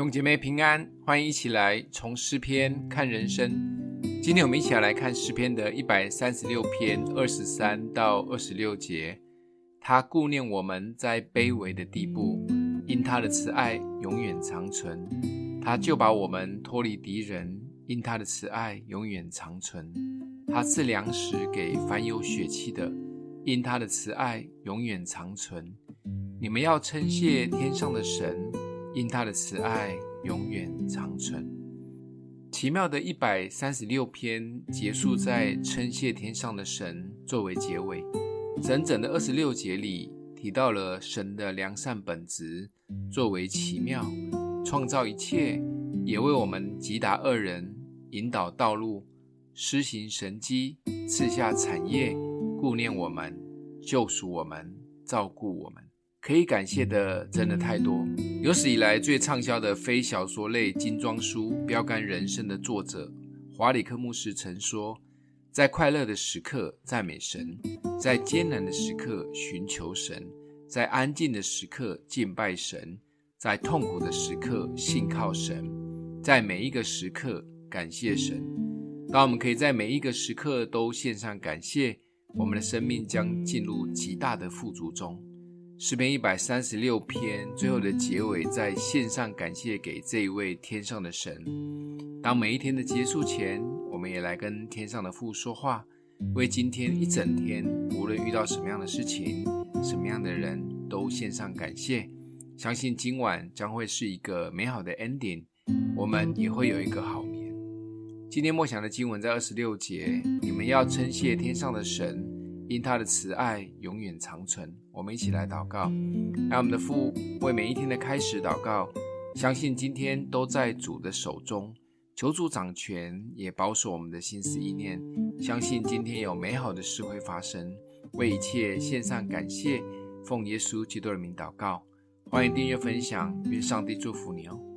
兄姐妹平安，欢迎一起来从诗篇看人生。今天我们一起来看诗篇的一百三十六篇二十三到二十六节。他顾念我们在卑微的地步，因他的慈爱永远长存。他就把我们脱离敌人，因他的慈爱永远长存。他赐粮食给凡有血气的，因他的慈爱永远长存。你们要称谢天上的神。因他的慈爱永远长存。奇妙的一百三十六篇结束在称谢天上的神作为结尾。整整的二十六节里提到了神的良善本质作为奇妙，创造一切，也为我们吉达恶人，引导道路，施行神迹，赐下产业，顾念我们，救赎我们，照顾我们。可以感谢的真的太多。有史以来最畅销的非小说类精装书《标杆人生》的作者华里克牧师曾说：“在快乐的时刻赞美神，在艰难的时刻寻求神，在安静的时刻敬拜神，在痛苦的时刻信靠神，在每一个时刻感谢神。当我们可以在每一个时刻都献上感谢，我们的生命将进入极大的富足中。”诗篇一百三十六篇最后的结尾，在献上感谢给这一位天上的神。当每一天的结束前，我们也来跟天上的父说话，为今天一整天，无论遇到什么样的事情、什么样的人，都献上感谢。相信今晚将会是一个美好的 ending，我们也会有一个好眠。今天默想的经文在二十六节，你们要称谢天上的神。因他的慈爱永远长存，我们一起来祷告。让我们的父为每一天的开始祷告，相信今天都在主的手中，求主掌权，也保守我们的心思意念。相信今天有美好的事会发生，为一切献上感谢，奉耶稣基督的名祷告。欢迎订阅分享，愿上帝祝福你哦。